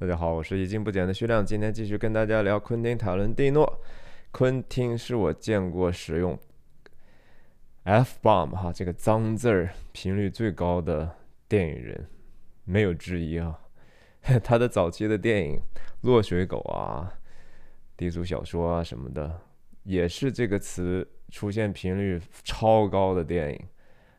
大家好，我是一斤不减的徐亮，今天继续跟大家聊昆汀·塔伦蒂诺。昆汀是我见过使用 f bomb 哈这个脏字儿频率最高的电影人，没有之一啊。他的早期的电影《落水狗》啊、低俗小说啊什么的，也是这个词出现频率超高的电影。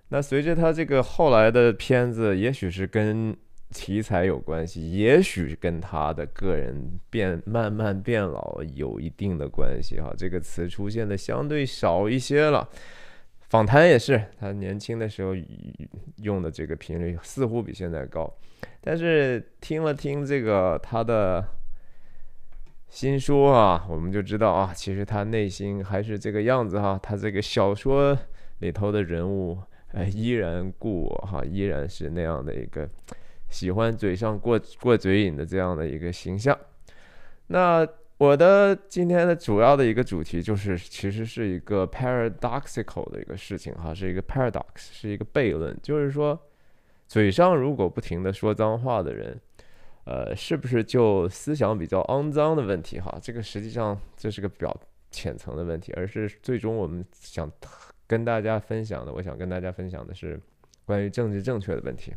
那随着他这个后来的片子，也许是跟题材有关系，也许跟他的个人变慢慢变老有一定的关系哈。这个词出现的相对少一些了，访谈也是，他年轻的时候用的这个频率似乎比现在高。但是听了听这个他的新书啊，我们就知道啊，其实他内心还是这个样子哈。他这个小说里头的人物，哎，依然故我哈，依然是那样的一个。喜欢嘴上过过嘴瘾的这样的一个形象。那我的今天的主要的一个主题就是，其实是一个 paradoxical 的一个事情哈，是一个 paradox，是一个悖论，就是说，嘴上如果不停的说脏话的人，呃，是不是就思想比较肮脏的问题哈？这个实际上这是个比较浅层的问题，而是最终我们想跟大家分享的，我想跟大家分享的是关于政治正确的问题。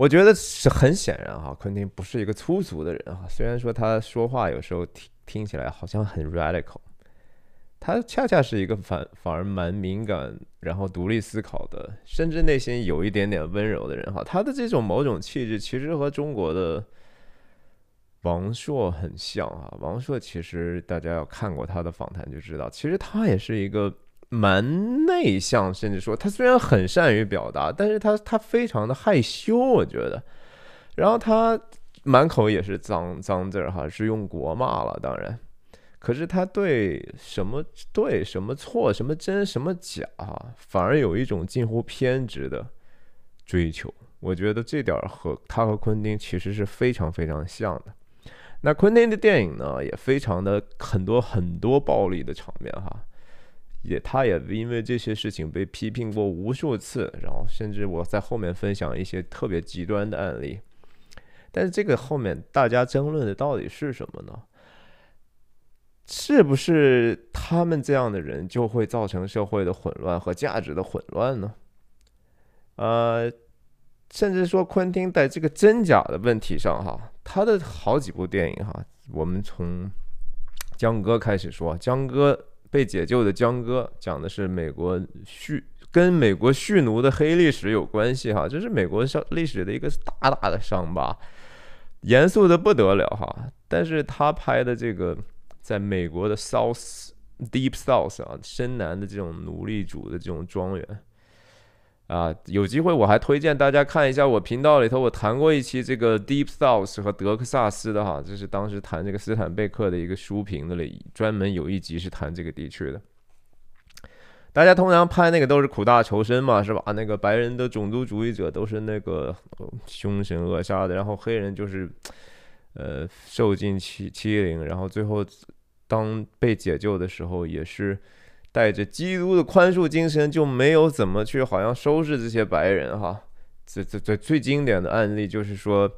我觉得是很显然哈，昆汀不是一个粗俗的人哈。虽然说他说话有时候听听起来好像很 radical，他恰恰是一个反反而蛮敏感，然后独立思考的，甚至内心有一点点温柔的人哈。他的这种某种气质其实和中国的王朔很像啊。王朔其实大家要看过他的访谈就知道，其实他也是一个。蛮内向，甚至说他虽然很善于表达，但是他他非常的害羞，我觉得。然后他满口也是脏脏字儿哈，是用国骂了，当然。可是他对什么对什么错什么真什么假，反而有一种近乎偏执的追求。我觉得这点和他和昆汀其实是非常非常像的。那昆汀的电影呢，也非常的很多很多暴力的场面哈。也，他也因为这些事情被批评过无数次，然后甚至我在后面分享一些特别极端的案例。但是这个后面大家争论的到底是什么呢？是不是他们这样的人就会造成社会的混乱和价值的混乱呢？呃，甚至说昆汀在这个真假的问题上，哈，他的好几部电影，哈，我们从江歌开始说，江歌。被解救的江哥讲的是美国蓄跟美国蓄奴的黑历史有关系哈，这是美国上历史的一个大大的伤疤，严肃的不得了哈。但是他拍的这个在美国的 South Deep South 啊，深南的这种奴隶主的这种庄园。啊，有机会我还推荐大家看一下我频道里头，我谈过一期这个 Deep South 和德克萨斯的哈，这是当时谈这个斯坦贝克的一个书评的里，专门有一集是谈这个地区的。大家通常拍那个都是苦大仇深嘛，是吧？那个白人的种族主义者都是那个凶神恶煞的，然后黑人就是呃受尽欺欺凌，然后最后当被解救的时候也是。带着基督的宽恕精神，就没有怎么去好像收拾这些白人哈。这这这最经典的案例就是说，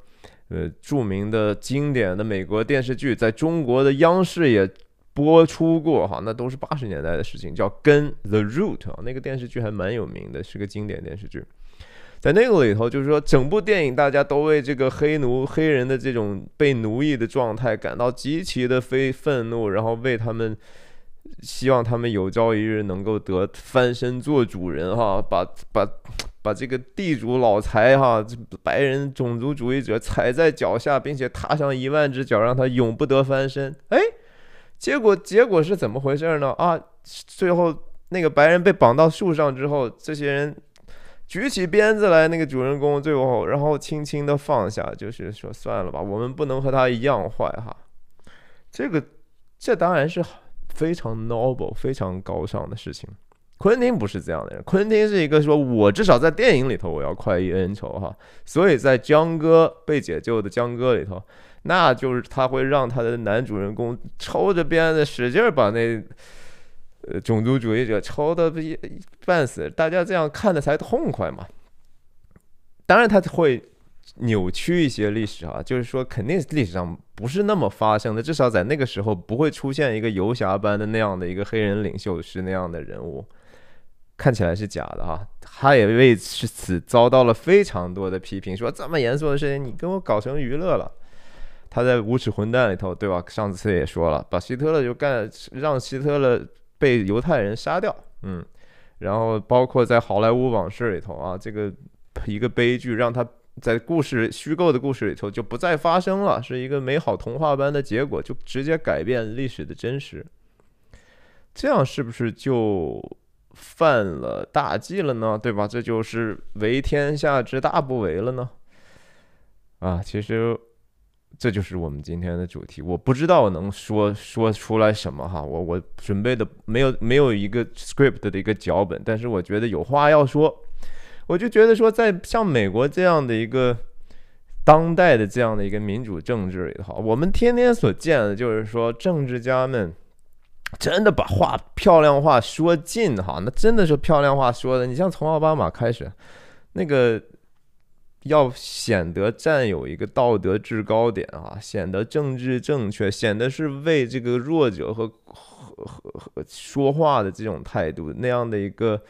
呃，著名的经典的美国电视剧，在中国的央视也播出过哈。那都是八十年代的事情，叫《跟 The Root》啊，那个电视剧还蛮有名的，是个经典电视剧。在那个里头，就是说整部电影大家都为这个黑奴黑人的这种被奴役的状态感到极其的非愤怒，然后为他们。希望他们有朝一日能够得翻身做主人哈，把把把这个地主老财哈，白人种族主义者踩在脚下，并且踏上一万只脚，让他永不得翻身。哎，结果结果是怎么回事呢？啊，最后那个白人被绑到树上之后，这些人举起鞭子来，那个主人公最后然后轻轻的放下，就是说算了吧，我们不能和他一样坏哈。这个这当然是好。非常 noble、非常高尚的事情。昆汀不是这样的人，昆汀是一个说，我至少在电影里头我要快意恩仇哈。所以在江哥被解救的江哥里头，那就是他会让他的男主人公抽着鞭子使劲把那呃种族主义者抽的半死，大家这样看的才痛快嘛。当然他会扭曲一些历史啊，就是说肯定历史上不是那么发生的，至少在那个时候不会出现一个游侠般的那样的一个黑人领袖是那样的人物，看起来是假的哈。他也为此遭到了非常多的批评，说这么严肃的事情你跟我搞成娱乐了。他在《无耻混蛋》里头，对吧？上次也说了，把希特勒就干，让希特勒被犹太人杀掉，嗯，然后包括在《好莱坞往事》里头啊，这个一个悲剧让他。在故事虚构的故事里头就不再发生了，是一个美好童话般的结果，就直接改变历史的真实。这样是不是就犯了大忌了呢？对吧？这就是为天下之大不为了呢？啊，其实这就是我们今天的主题。我不知道能说说出来什么哈，我我准备的没有没有一个 script 的一个脚本，但是我觉得有话要说。我就觉得说，在像美国这样的一个当代的这样的一个民主政治里头，我们天天所见的就是说，政治家们真的把话漂亮话说尽哈，那真的是漂亮话说的。你像从奥巴马开始，那个要显得占有一个道德制高点啊，显得政治正确，显得是为这个弱者和和和说话的这种态度那样的一个。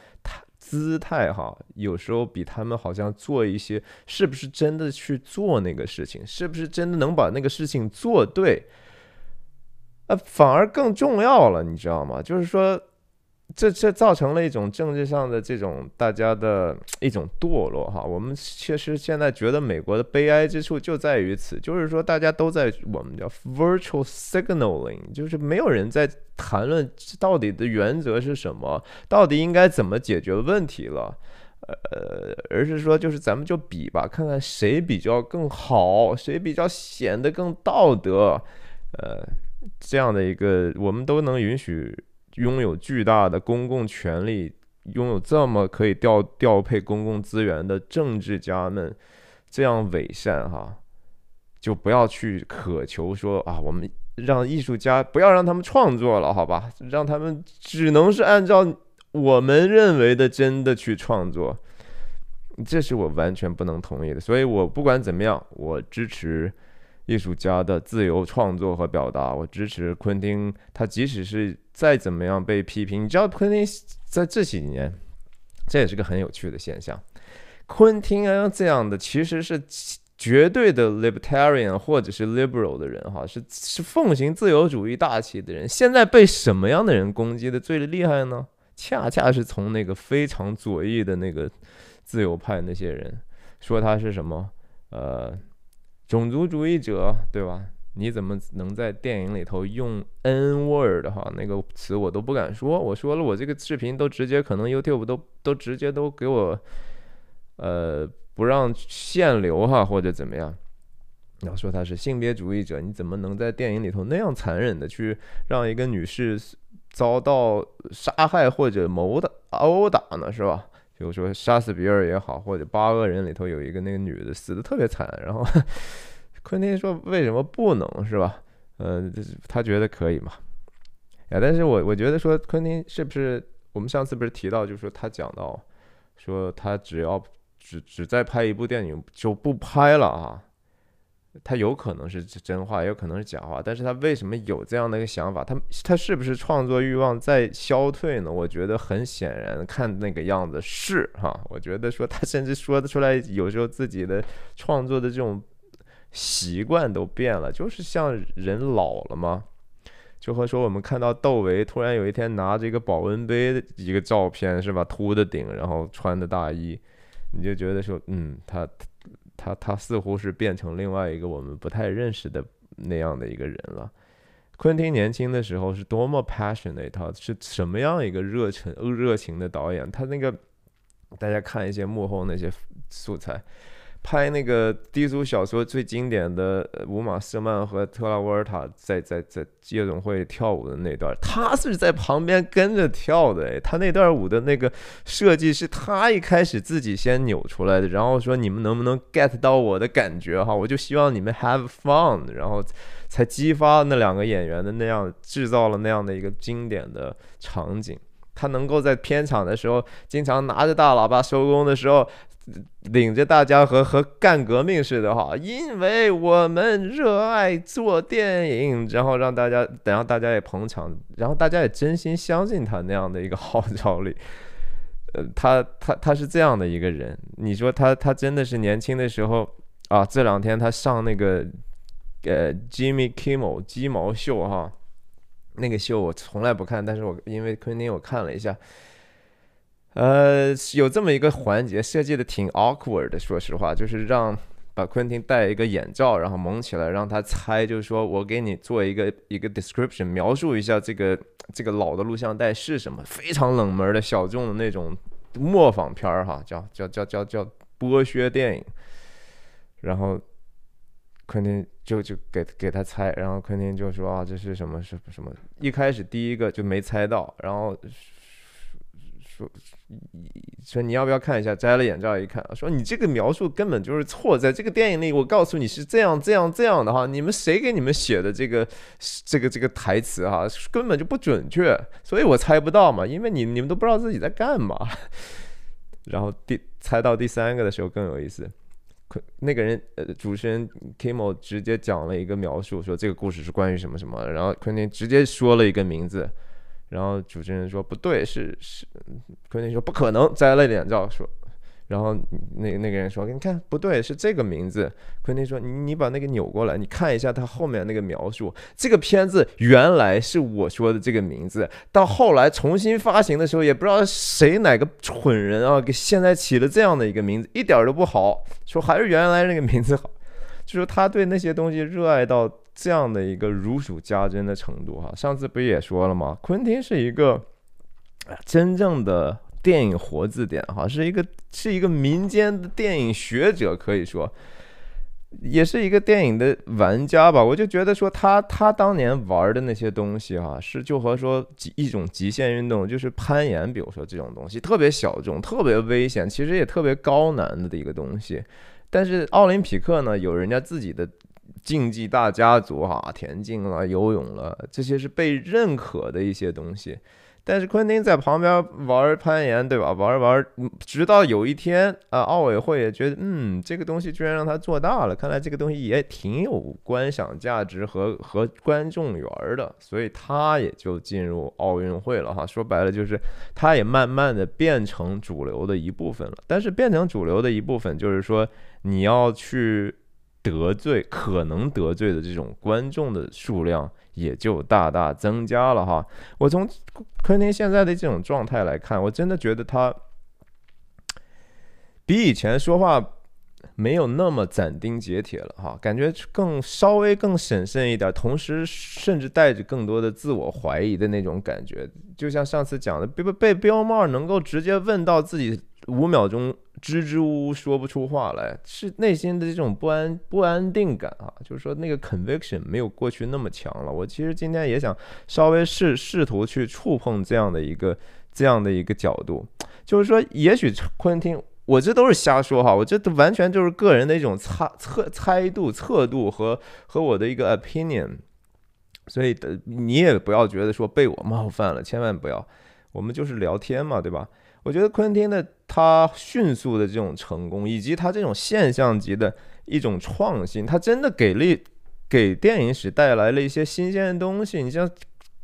姿态哈，有时候比他们好像做一些，是不是真的去做那个事情，是不是真的能把那个事情做对，呃，反而更重要了，你知道吗？就是说。这这造成了一种政治上的这种大家的一种堕落哈，我们确实现在觉得美国的悲哀之处就在于此，就是说大家都在我们叫 virtual signaling，就是没有人在谈论到底的原则是什么，到底应该怎么解决问题了，呃，而是说就是咱们就比吧，看看谁比较更好，谁比较显得更道德，呃，这样的一个我们都能允许。拥有巨大的公共权力，拥有这么可以调调配公共资源的政治家们，这样伪善哈，就不要去渴求说啊，我们让艺术家不要让他们创作了，好吧，让他们只能是按照我们认为的真的去创作，这是我完全不能同意的。所以我不管怎么样，我支持艺术家的自由创作和表达，我支持昆汀，他即使是。再怎么样被批评，你知道昆汀在这几年，这也是个很有趣的现象。昆汀啊这样的其实是绝对的 libertarian 或者是 liberal 的人哈，是是奉行自由主义大旗的人。现在被什么样的人攻击的最厉害呢？恰恰是从那个非常左翼的那个自由派那些人说他是什么呃种族主义者，对吧？你怎么能在电影里头用 N word 哈那个词我都不敢说，我说了我这个视频都直接可能 YouTube 都都直接都给我呃不让限流哈或者怎么样？要说他是性别主义者，你怎么能在电影里头那样残忍的去让一个女士遭到杀害或者谋的殴打呢？是吧？比如说杀死比尔也好，或者八恶人里头有一个那个女的死的特别惨，然后。昆汀说：“为什么不能是吧？呃，他觉得可以嘛？呀，但是我我觉得说，昆汀是不是我们上次不是提到，就是说他讲到说他只要只只再拍一部电影就不拍了啊？他有可能是真话，也有可能是假话。但是他为什么有这样的一个想法？他他是不是创作欲望在消退呢？我觉得很显然，看那个样子是哈。我觉得说他甚至说得出来，有时候自己的创作的这种。”习惯都变了，就是像人老了吗？就和说我们看到窦唯突然有一天拿着一个保温杯的一个照片，是吧？秃的顶，然后穿的大衣，你就觉得说，嗯，他他他似乎是变成另外一个我们不太认识的那样的一个人了。昆汀年轻的时候是多么 passionate，他是什么样一个热忱热情的导演？他那个大家看一些幕后那些素材。拍那个低俗小说最经典的呃乌玛·瑟曼和特拉沃尔塔在在在夜总会跳舞的那段，他是在旁边跟着跳的。他那段舞的那个设计是他一开始自己先扭出来的，然后说你们能不能 get 到我的感觉哈？我就希望你们 have fun，然后才激发那两个演员的那样制造了那样的一个经典的场景。他能够在片场的时候经常拿着大喇叭收工的时候。领着大家和和干革命似的哈，因为我们热爱做电影，然后让大家，然后大家也捧场，然后大家也真心相信他那样的一个号召力。呃，他他他是这样的一个人，你说他他真的是年轻的时候啊，这两天他上那个呃 Jimmy Kimmel 鸡毛秀哈，那个秀我从来不看，但是我因为昆汀我看了一下。呃，有这么一个环节设计的挺 awkward 的，说实话，就是让把昆汀戴一个眼罩，然后蒙起来，让他猜，就是说我给你做一个一个 description，描述一下这个这个老的录像带是什么，非常冷门的小众的那种模仿片儿哈，叫叫叫叫叫剥削电影，然后昆汀就就给给他猜，然后昆汀就说啊这是什么什么什么，一开始第一个就没猜到，然后。说说你要不要看一下？摘了眼罩一看，说你这个描述根本就是错，在这个电影里，我告诉你是这样这样这样的哈，你们谁给你们写的这个这个这个台词哈，根本就不准确，所以我猜不到嘛，因为你你们都不知道自己在干嘛。然后第猜到第三个的时候更有意思，那个人呃主持人 Kimo 直接讲了一个描述，说这个故事是关于什么什么，然后昆汀直接说了一个名字。然后主持人说不对，是是，昆汀说不可能，摘了眼罩说，然后那那个人说你看不对，是这个名字。昆汀说你你把那个扭过来，你看一下他后面那个描述，这个片子原来是我说的这个名字，到后来重新发行的时候，也不知道谁哪个蠢人啊，给现在起了这样的一个名字，一点都不好，说还是原来那个名字好，就说他对那些东西热爱到。这样的一个如数家珍的程度哈，上次不也说了吗？昆汀是一个真正的电影活字典哈，是一个是一个民间的电影学者，可以说，也是一个电影的玩家吧。我就觉得说他他当年玩的那些东西哈，是就和说极一种极限运动，就是攀岩，比如说这种东西特别小众、特别危险，其实也特别高难的一个东西。但是奥林匹克呢，有人家自己的。竞技大家族哈，田径了、游泳了，这些是被认可的一些东西。但是昆汀在旁边玩攀岩，对吧？玩玩，直到有一天啊，奥委会也觉得，嗯，这个东西居然让他做大了，看来这个东西也挺有观赏价值和和观众缘的，所以他也就进入奥运会了哈。说白了就是，他也慢慢的变成主流的一部分了。但是变成主流的一部分，就是说你要去。得罪可能得罪的这种观众的数量也就大大增加了哈。我从昆汀现在的这种状态来看，我真的觉得他比以前说话没有那么斩钉截铁了哈，感觉更稍微更审慎一点，同时甚至带着更多的自我怀疑的那种感觉。就像上次讲的，被被被彪帽能够直接问到自己。五秒钟支支吾吾说不出话来，是内心的这种不安不安定感啊，就是说那个 conviction 没有过去那么强了。我其实今天也想稍微试试图去触碰这样的一个这样的一个角度，就是说也许昆汀，我这都是瞎说哈，我这都完全就是个人的一种猜测猜度测度和和我的一个 opinion，所以的你也不要觉得说被我冒犯了，千万不要，我们就是聊天嘛，对吧？我觉得昆汀的他迅速的这种成功，以及他这种现象级的一种创新，他真的给力给电影史带来了一些新鲜的东西。你像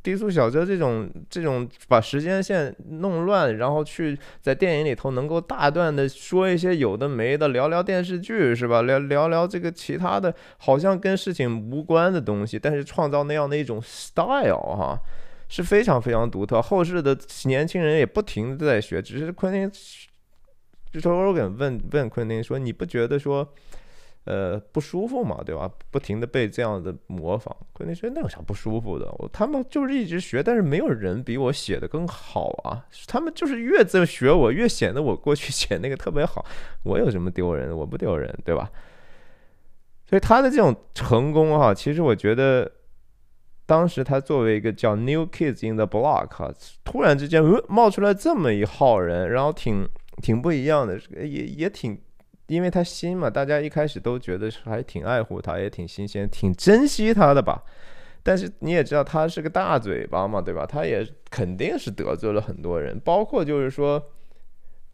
低速小车这种这种把时间线弄乱，然后去在电影里头能够大段的说一些有的没的，聊聊电视剧是吧？聊聊聊这个其他的，好像跟事情无关的东西，但是创造那样的一种 style 哈。是非常非常独特，后世的年轻人也不停的在学，只是昆汀，就说欧根问问昆汀说，你不觉得说，呃不舒服嘛，对吧？不停的被这样的模仿，昆汀说那有啥不舒服的？我他们就是一直学，但是没有人比我写的更好啊，他们就是越在学我，越显得我过去写那个特别好，我有什么丢人？我不丢人，对吧？所以他的这种成功哈，其实我觉得。当时他作为一个叫 New Kids in the Block，突然之间呃冒出来这么一号人，然后挺挺不一样的，也也挺，因为他新嘛，大家一开始都觉得是还挺爱护他，也挺新鲜，挺珍惜他的吧。但是你也知道他是个大嘴巴嘛，对吧？他也肯定是得罪了很多人，包括就是说，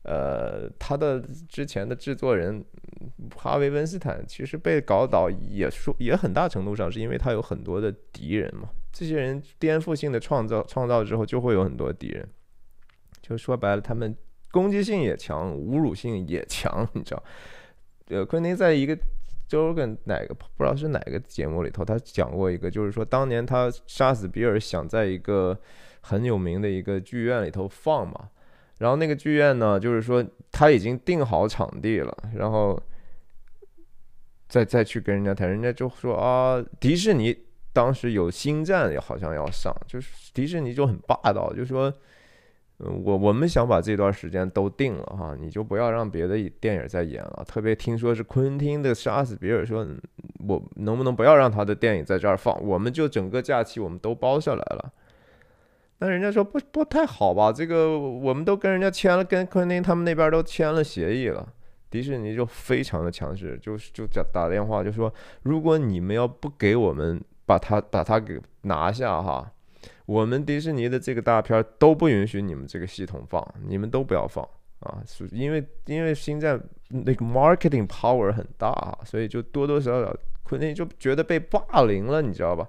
呃，他的之前的制作人哈维·温斯坦其实被搞倒，也说也很大程度上是因为他有很多的敌人嘛。这些人颠覆性的创造创造之后，就会有很多敌人。就说白了，他们攻击性也强，侮辱性也强，你知道？呃，昆汀在一个周跟哪个不知道是哪个节目里头，他讲过一个，就是说当年他杀死比尔，想在一个很有名的一个剧院里头放嘛。然后那个剧院呢，就是说他已经定好场地了，然后再再去跟人家谈，人家就说啊，迪士尼当时有星战也好像要上，就是迪士尼就很霸道，就说，我我们想把这段时间都定了哈，你就不要让别的电影再演了。特别听说是昆汀的《杀死比尔》，说我能不能不要让他的电影在这儿放，我们就整个假期我们都包下来了。那人家说不不太好吧？这个我们都跟人家签了，跟昆汀他们那边都签了协议了。迪士尼就非常的强势，就是就打打电话就说，如果你们要不给我们把它把它给拿下哈，我们迪士尼的这个大片都不允许你们这个系统放，你们都不要放啊！是因为因为星战那个 marketing power 很大啊，所以就多多少少昆汀就觉得被霸凌了，你知道吧？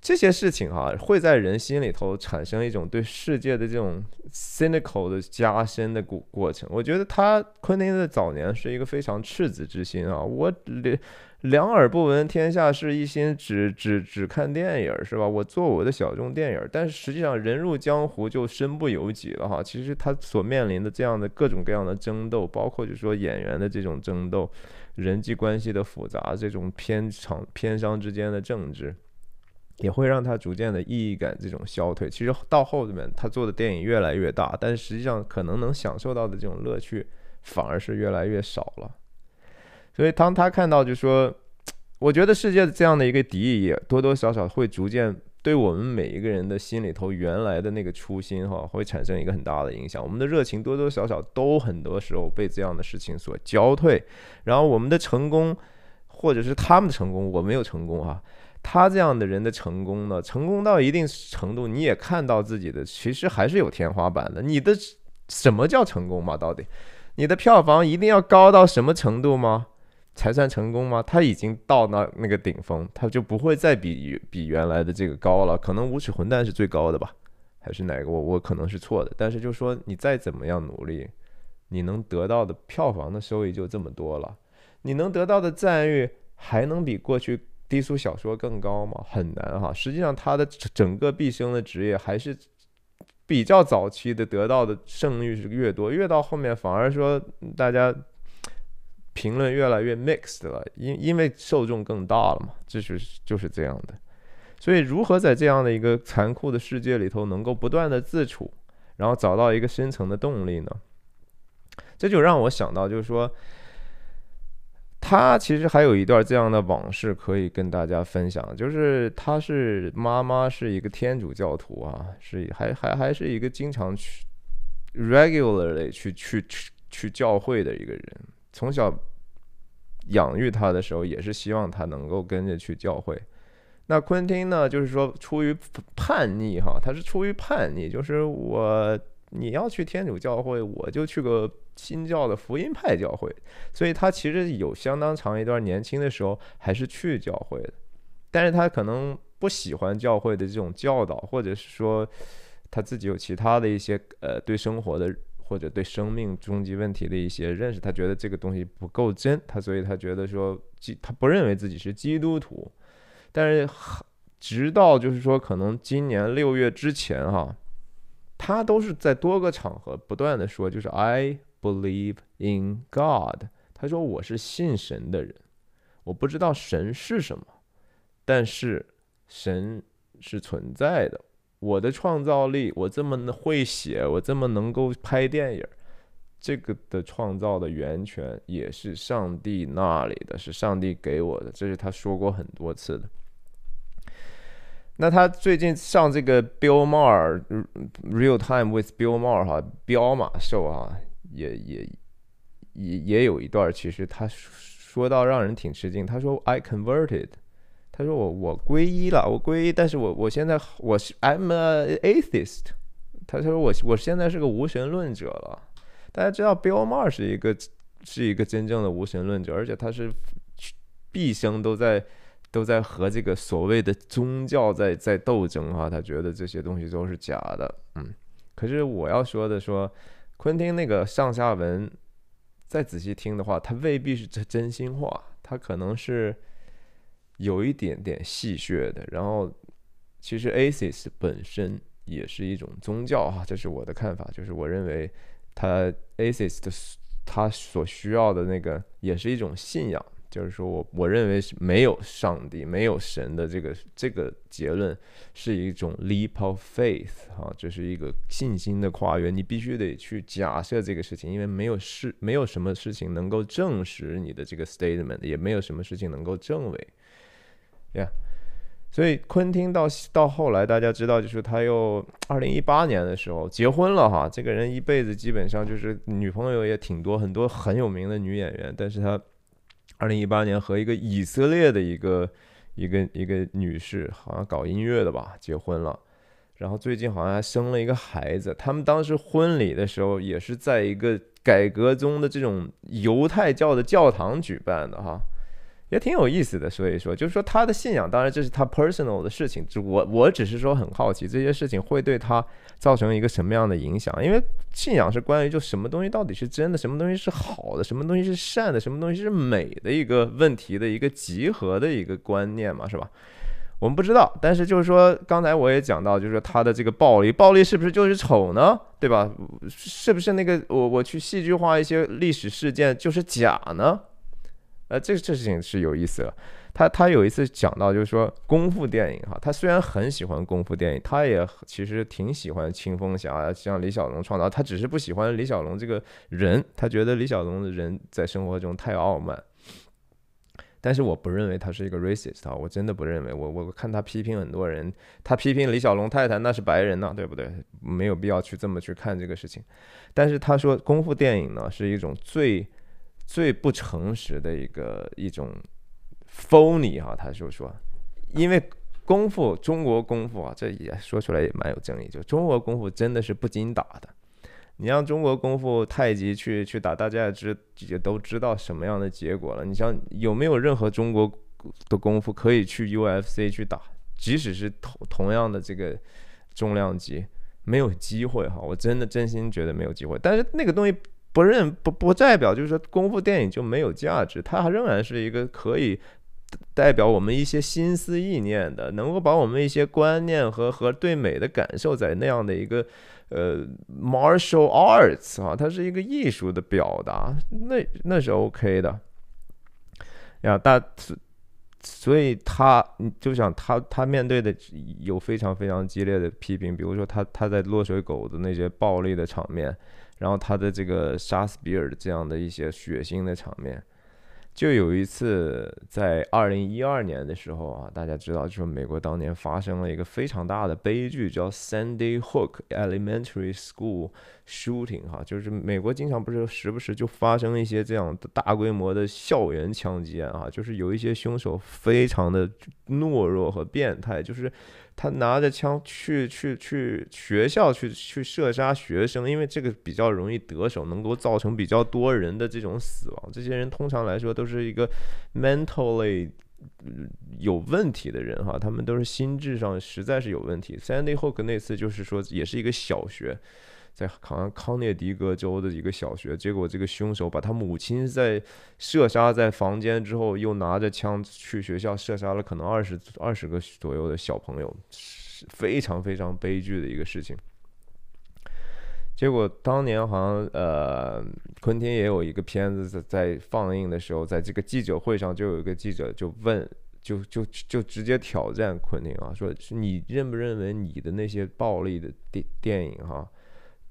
这些事情哈，会在人心里头产生一种对世界的这种 cynical 的加深的过过程。我觉得他昆汀的早年是一个非常赤子之心啊，我两两耳不闻天下事，一心只只只看电影是吧？我做我的小众电影，但是实际上人入江湖就身不由己了哈。其实他所面临的这样的各种各样的争斗，包括就是说演员的这种争斗，人际关系的复杂，这种片场片商之间的政治。也会让他逐渐的意义感这种消退。其实到后面，他做的电影越来越大，但实际上可能能享受到的这种乐趣反而是越来越少了。所以当他看到，就说，我觉得世界的这样的一个敌意，也多多少少会逐渐对我们每一个人的心里头原来的那个初心哈，会产生一个很大的影响。我们的热情多多少少都很多时候被这样的事情所浇退，然后我们的成功，或者是他们的成功，我没有成功哈。他这样的人的成功呢，成功到一定程度，你也看到自己的其实还是有天花板的。你的什么叫成功嘛？到底你的票房一定要高到什么程度吗？才算成功吗？他已经到那那个顶峰，他就不会再比比原来的这个高了。可能无耻混蛋是最高的吧？还是哪个？我我可能是错的。但是就说你再怎么样努力，你能得到的票房的收益就这么多了，你能得到的赞誉还能比过去？低俗小说更高吗？很难哈。实际上，他的整个毕生的职业还是比较早期的，得到的胜率是越多，越到后面反而说大家评论越来越 mixed 了，因因为受众更大了嘛，这是就是这样的。所以，如何在这样的一个残酷的世界里头，能够不断的自处，然后找到一个深层的动力呢？这就让我想到，就是说。他其实还有一段这样的往事可以跟大家分享，就是他是妈妈是一个天主教徒啊，是还还还是一个经常去 regularly 去去去去教会的一个人。从小养育他的时候，也是希望他能够跟着去教会。那昆汀呢，就是说出于叛逆哈，他是出于叛逆，就是我。你要去天主教会，我就去个新教的福音派教会。所以他其实有相当长一段年轻的时候还是去教会的，但是他可能不喜欢教会的这种教导，或者是说他自己有其他的一些呃对生活的或者对生命终极问题的一些认识，他觉得这个东西不够真，他所以他觉得说基他不认为自己是基督徒。但是直到就是说可能今年六月之前哈。他都是在多个场合不断的说，就是 I believe in God。他说我是信神的人，我不知道神是什么，但是神是存在的。我的创造力，我这么会写，我这么能够拍电影，这个的创造的源泉也是上帝那里的，是上帝给我的。这是他说过很多次的。那他最近上这个 Bill Maher Real Time with Bill Maher 哈，彪马秀啊，也也也也有一段，其实他说到让人挺吃惊。他说 I converted，他说我我皈依了，我皈依，但是我我现在我是 I'm a atheist，他说我我现在是个无神论者了。大家知道 Bill Maher 是一个是一个真正的无神论者，而且他是毕生都在都在和这个所谓的宗教在在斗争哈，他觉得这些东西都是假的，嗯。可是我要说的说，昆汀那个上下文，再仔细听的话，他未必是真真心话，他可能是有一点点戏谑的。然后，其实 Aces 本身也是一种宗教啊，这是我的看法，就是我认为他 Aces 的他所需要的那个也是一种信仰。就是说我我认为是没有上帝、没有神的这个这个结论是一种 leap of faith 哈，这是一个信心的跨越。你必须得去假设这个事情，因为没有事，没有什么事情能够证实你的这个 statement，也没有什么事情能够证伪。呀，所以昆汀到到后来，大家知道，就是他又二零一八年的时候结婚了哈。这个人一辈子基本上就是女朋友也挺多，很多很有名的女演员，但是他。二零一八年和一个以色列的一个一个一个女士，好像搞音乐的吧，结婚了，然后最近好像还生了一个孩子。他们当时婚礼的时候也是在一个改革中的这种犹太教的教堂举办的哈。也挺有意思的，所以说就是说他的信仰，当然这是他 personal 的事情，就我我只是说很好奇这些事情会对他造成一个什么样的影响，因为信仰是关于就什么东西到底是真的，什么东西是好的，什么东西是善的，什么东西是美的一个问题的一个集合的一个观念嘛，是吧？我们不知道，但是就是说刚才我也讲到，就是说他的这个暴力，暴力是不是就是丑呢？对吧？是不是那个我我去戏剧化一些历史事件就是假呢？呃，这这事情是有意思了。他他有一次讲到，就是说功夫电影哈，他虽然很喜欢功夫电影，他也其实挺喜欢青风侠，像李小龙创造，他只是不喜欢李小龙这个人，他觉得李小龙的人在生活中太傲慢。但是我不认为他是一个 racist 啊，我真的不认为。我我看他批评很多人，他批评李小龙太太那是白人呐，对不对？没有必要去这么去看这个事情。但是他说功夫电影呢是一种最。最不诚实的一个一种 phony 哈，他就说，因为功夫中国功夫啊，这也说出来也蛮有争议，就中国功夫真的是不经打的。你让中国功夫太极去去打，大家也知也都知道什么样的结果了。你像有没有任何中国的功夫可以去 UFC 去打？即使是同同样的这个重量级，没有机会哈。我真的真心觉得没有机会。但是那个东西。不认不不代表就是说功夫电影就没有价值，它还仍然是一个可以代表我们一些心思意念的，能够把我们一些观念和和对美的感受在那样的一个呃 martial arts 啊，它是一个艺术的表达，那那是 OK 的呀。大所以他就想他他面对的有非常非常激烈的批评，比如说他他在落水狗的那些暴力的场面。然后他的这个杀死比尔这样的一些血腥的场面，就有一次在二零一二年的时候啊，大家知道，就是美国当年发生了一个非常大的悲剧，叫 Sandy Hook Elementary School Shooting 哈，就是美国经常不是时不时就发生一些这样的大规模的校园枪击案啊，就是有一些凶手非常的懦弱和变态，就是。他拿着枪去去去学校去去射杀学生，因为这个比较容易得手，能够造成比较多人的这种死亡。这些人通常来说都是一个 mentally 有问题的人哈，他们都是心智上实在是有问题。Sandy Hook 那次就是说也是一个小学。在好像康涅狄格州的一个小学，结果这个凶手把他母亲在射杀在房间之后，又拿着枪去学校射杀了可能二十二十个左右的小朋友，非常非常悲剧的一个事情。结果当年好像呃，昆汀也有一个片子在在放映的时候，在这个记者会上就有一个记者就问，就就就直接挑战昆汀啊，说你认不认为你的那些暴力的电电影哈？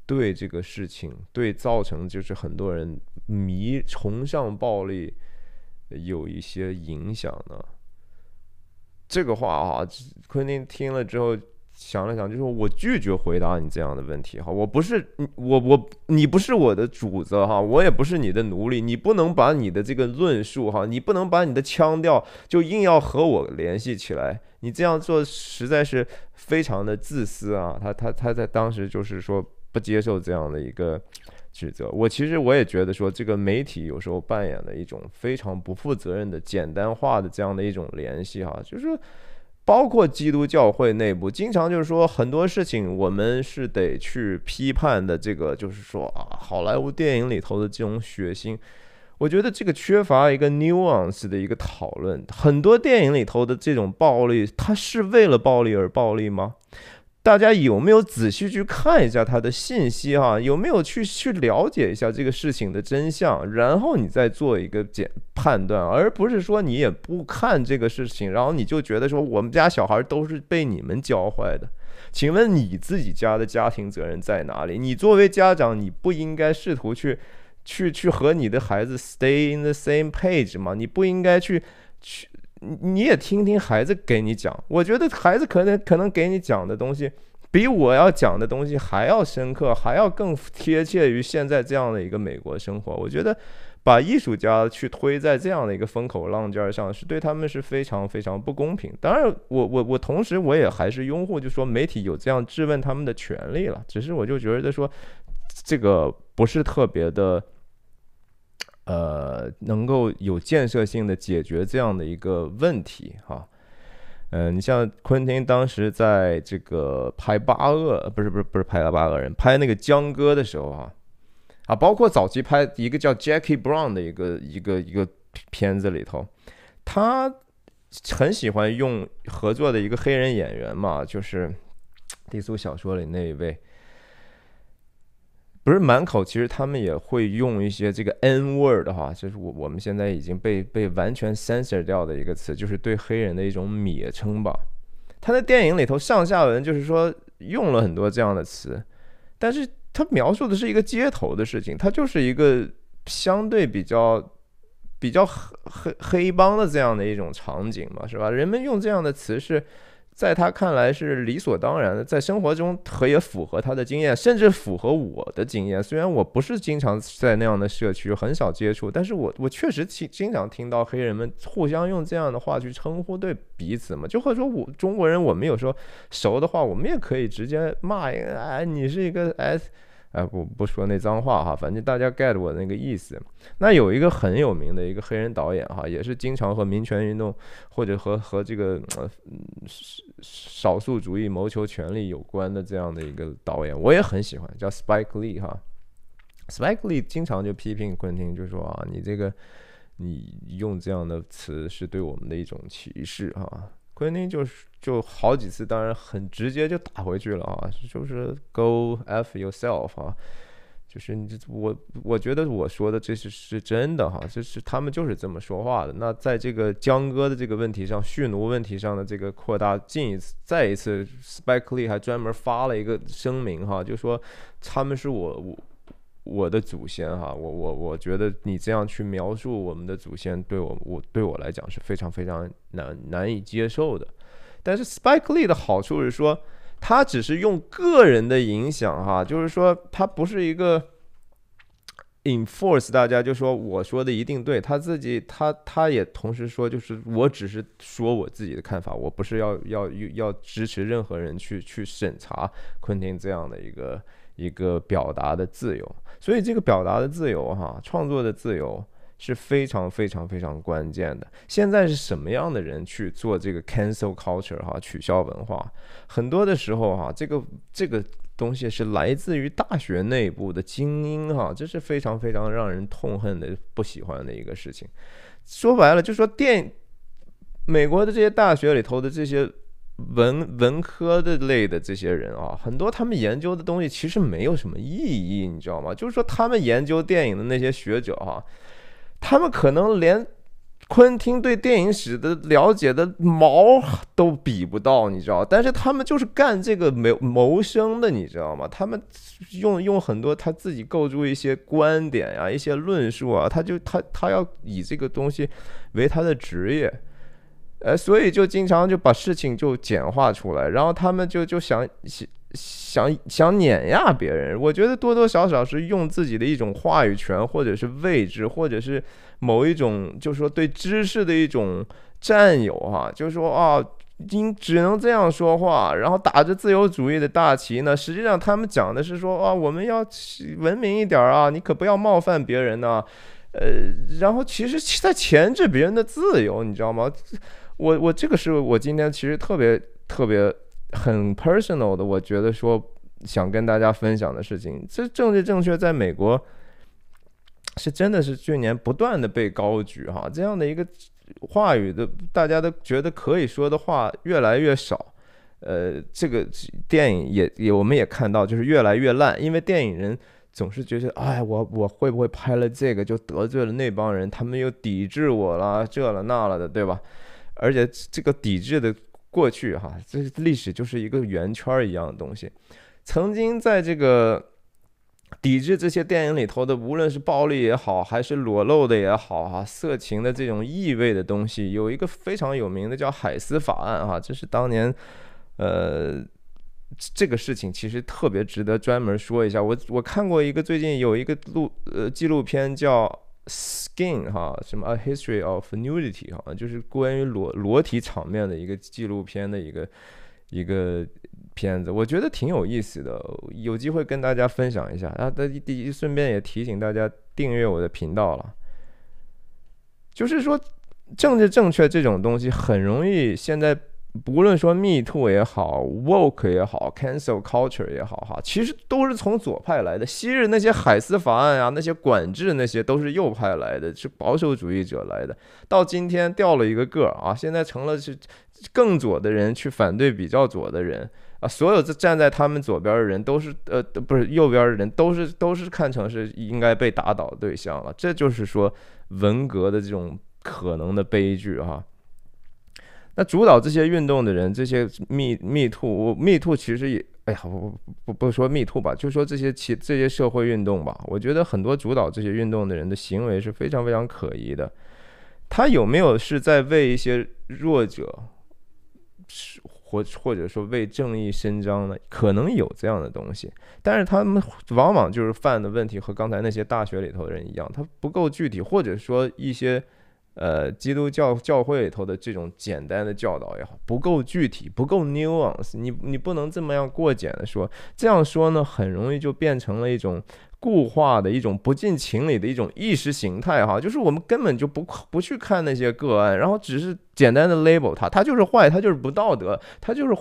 对这个事情，对造成就是很多人迷崇尚暴力有一些影响呢。这个话哈，昆汀听了之后想了想，就说我拒绝回答你这样的问题哈，我不是我我你不是我的主子哈，我也不是你的奴隶，你不能把你的这个论述哈，你不能把你的腔调就硬要和我联系起来，你这样做实在是非常的自私啊。他他他在当时就是说。不接受这样的一个指责。我其实我也觉得说，这个媒体有时候扮演了一种非常不负责任的简单化的这样的一种联系哈，就是包括基督教会内部，经常就是说很多事情我们是得去批判的。这个就是说啊，好莱坞电影里头的这种血腥。我觉得这个缺乏一个 nuance 的一个讨论。很多电影里头的这种暴力，它是为了暴力而暴力吗？大家有没有仔细去看一下它的信息哈？有没有去去了解一下这个事情的真相，然后你再做一个检判断，而不是说你也不看这个事情，然后你就觉得说我们家小孩都是被你们教坏的。请问你自己家的家庭责任在哪里？你作为家长，你不应该试图去。去去和你的孩子 stay in the same page 吗？你不应该去去，你你也听听孩子给你讲。我觉得孩子可能可能给你讲的东西，比我要讲的东西还要深刻，还要更贴切于现在这样的一个美国生活。我觉得把艺术家去推在这样的一个风口浪尖上，是对他们是非常非常不公平。当然，我我我同时我也还是拥护，就说媒体有这样质问他们的权利了。只是我就觉得说。这个不是特别的，呃，能够有建设性的解决这样的一个问题哈。嗯，你像昆汀当时在这个拍《八恶》，不是不是不是拍了《八恶人》，拍那个江歌的时候啊，啊，包括早期拍一个叫 Jackie Brown 的一个一个一个片子里头，他很喜欢用合作的一个黑人演员嘛，就是低俗小说里那一位。不是满口，其实他们也会用一些这个 N word 哈，就是我我们现在已经被被完全 censor 掉的一个词，就是对黑人的一种蔑称吧。他在电影里头上下文就是说用了很多这样的词，但是他描述的是一个街头的事情，他就是一个相对比较比较黑黑黑帮的这样的一种场景嘛，是吧？人们用这样的词是。在他看来是理所当然的，在生活中可也符合他的经验，甚至符合我的经验。虽然我不是经常在那样的社区，很少接触，但是我我确实经经常听到黑人们互相用这样的话去称呼对彼此嘛。就或者说我中国人，我们有时候熟的话，我们也可以直接骂一个，哎，你是一个 S。哎不不说那脏话哈，反正大家 get 我那个意思。那有一个很有名的一个黑人导演哈，也是经常和民权运动或者和和这个呃少数主义谋求权利有关的这样的一个导演，我也很喜欢，叫 Spike Lee 哈。Spike Lee 经常就批评昆汀，就说啊，你这个你用这样的词是对我们的一种歧视哈。昆汀就是就好几次，当然很直接就打回去了啊，就是 Go f yourself 啊，就是你这我我觉得我说的这是是真的哈，就是他们就是这么说话的。那在这个江哥的这个问题上，蓄奴问题上的这个扩大，进一次再一次，Spike Lee 还专门发了一个声明哈，就说他们是我我。我的祖先哈，我我我觉得你这样去描述我们的祖先，对我我对我来讲是非常非常难难以接受的。但是 Spike Lee 的好处是说，他只是用个人的影响哈，就是说他不是一个 enforce 大家就说我说的一定对，他自己他他也同时说，就是我只是说我自己的看法，我不是要要要支持任何人去去审查昆汀这样的一个一个表达的自由。所以这个表达的自由，哈，创作的自由是非常非常非常关键的。现在是什么样的人去做这个 cancel culture 哈，取消文化？很多的时候哈，这个这个东西是来自于大学内部的精英哈，这是非常非常让人痛恨的、不喜欢的一个事情。说白了，就说电美国的这些大学里头的这些。文文科的类的这些人啊，很多他们研究的东西其实没有什么意义，你知道吗？就是说他们研究电影的那些学者哈，他们可能连昆汀对电影史的了解的毛都比不到，你知道？但是他们就是干这个谋谋生的，你知道吗？他们用用很多他自己构筑一些观点呀，一些论述啊，他就他他要以这个东西为他的职业。呃，所以就经常就把事情就简化出来，然后他们就就想想想想碾压别人。我觉得多多少少是用自己的一种话语权，或者是位置，或者是某一种，就是说对知识的一种占有哈。就是说啊，应只能这样说话，然后打着自由主义的大旗呢。实际上，他们讲的是说啊，我们要文明一点啊，你可不要冒犯别人呢。呃，然后其实在钳制别人的自由，你知道吗？我我这个是我今天其实特别特别很 personal 的，我觉得说想跟大家分享的事情。这政治正确在美国是真的是去年不断的被高举哈，这样的一个。话语的，大家都觉得可以说的话越来越少，呃，这个电影也也我们也看到，就是越来越烂，因为电影人总是觉得，哎，我我会不会拍了这个就得罪了那帮人，他们又抵制我了，这了那了的，对吧？而且这个抵制的过去哈，这历史就是一个圆圈一样的东西，曾经在这个。抵制这些电影里头的，无论是暴力也好，还是裸露的也好，哈，色情的这种意味的东西，有一个非常有名的叫海斯法案，哈，这是当年，呃，这个事情其实特别值得专门说一下。我我看过一个最近有一个录呃纪录片叫《Skin》哈，什么《A History of Nudity》哈，就是关于裸裸体场面的一个纪录片的一个一个。片子我觉得挺有意思的，有机会跟大家分享一下。啊。第，第一顺便也提醒大家订阅我的频道了。就是说，政治正确这种东西很容易现在。不论说 Me Too 也好，Woke 也好，Cancel Culture 也好，哈，其实都是从左派来的。昔日那些海斯法案啊，那些管制那些都是右派来的，是保守主义者来的。到今天掉了一个个儿啊，现在成了是更左的人去反对比较左的人啊。所有站在他们左边的人都是呃，不是右边的人都是都是看成是应该被打倒的对象了。这就是说文革的这种可能的悲剧哈。那主导这些运动的人，这些密密兔，我密兔其实也，哎呀，不不不不说密兔吧，就说这些其这些社会运动吧，我觉得很多主导这些运动的人的行为是非常非常可疑的。他有没有是在为一些弱者，是或或者说为正义伸张呢？可能有这样的东西，但是他们往往就是犯的问题和刚才那些大学里头的人一样，他不够具体，或者说一些。呃，基督教教会里头的这种简单的教导也好，不够具体，不够 nuance，你你不能这么样过简的说，这样说呢，很容易就变成了一种固化的一种不近情理的一种意识形态哈，就是我们根本就不不去看那些个案，然后只是简单的 label 他，他就是坏，他就是不道德，他就是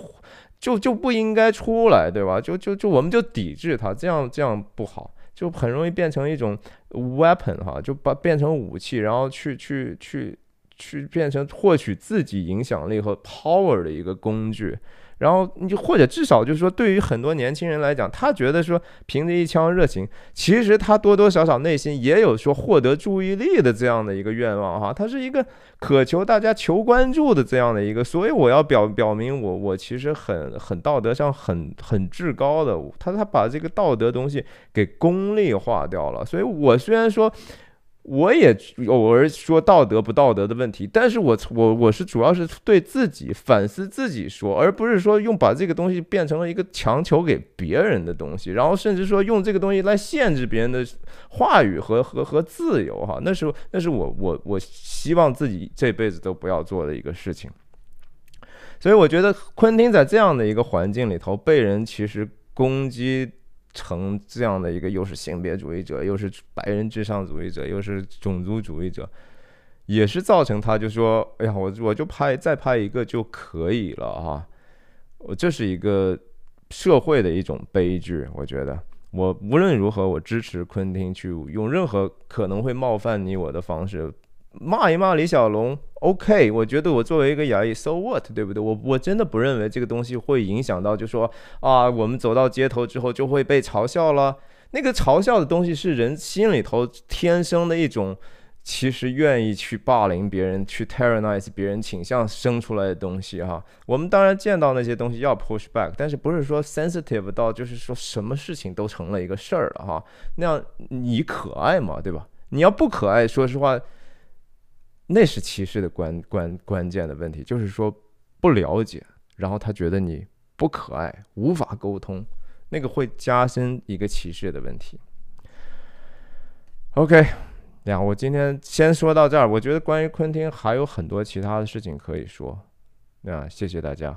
就就不应该出来，对吧？就就就我们就抵制他，这样这样不好。就很容易变成一种 weapon 哈，就把变成武器，然后去去去去变成获取自己影响力和 power 的一个工具。然后你就或者至少就是说，对于很多年轻人来讲，他觉得说凭着一腔热情，其实他多多少少内心也有说获得注意力的这样的一个愿望哈，他是一个渴求大家求关注的这样的一个，所以我要表表明我我其实很很道德上很很至高的，他他把这个道德东西给功利化掉了，所以我虽然说。我也偶尔说道德不道德的问题，但是我我我是主要是对自己反思自己说，而不是说用把这个东西变成了一个强求给别人的东西，然后甚至说用这个东西来限制别人的话语和和和自由哈，那是那是我我我希望自己这辈子都不要做的一个事情。所以我觉得昆汀在这样的一个环境里头被人其实攻击。成这样的一个，又是性别主义者，又是白人至上主义者，又是种族主义者，也是造成他就说：“哎呀，我我就拍再拍一个就可以了哈。”我这是一个社会的一种悲剧。我觉得，我无论如何，我支持昆汀去用任何可能会冒犯你我的方式。骂一骂李小龙，OK，我觉得我作为一个亚裔，so what，对不对？我我真的不认为这个东西会影响到，就说啊，我们走到街头之后就会被嘲笑了。那个嘲笑的东西是人心里头天生的一种，其实愿意去霸凌别人、去 terrorize 别人倾向生出来的东西哈。我们当然见到那些东西要 push back，但是不是说 sensitive 到就是说什么事情都成了一个事儿了哈？那样你可爱嘛，对吧？你要不可爱，说实话。那是歧视的关关关键的问题，就是说不了解，然后他觉得你不可爱，无法沟通，那个会加深一个歧视的问题。OK，呀，我今天先说到这儿。我觉得关于昆汀还有很多其他的事情可以说，那谢谢大家。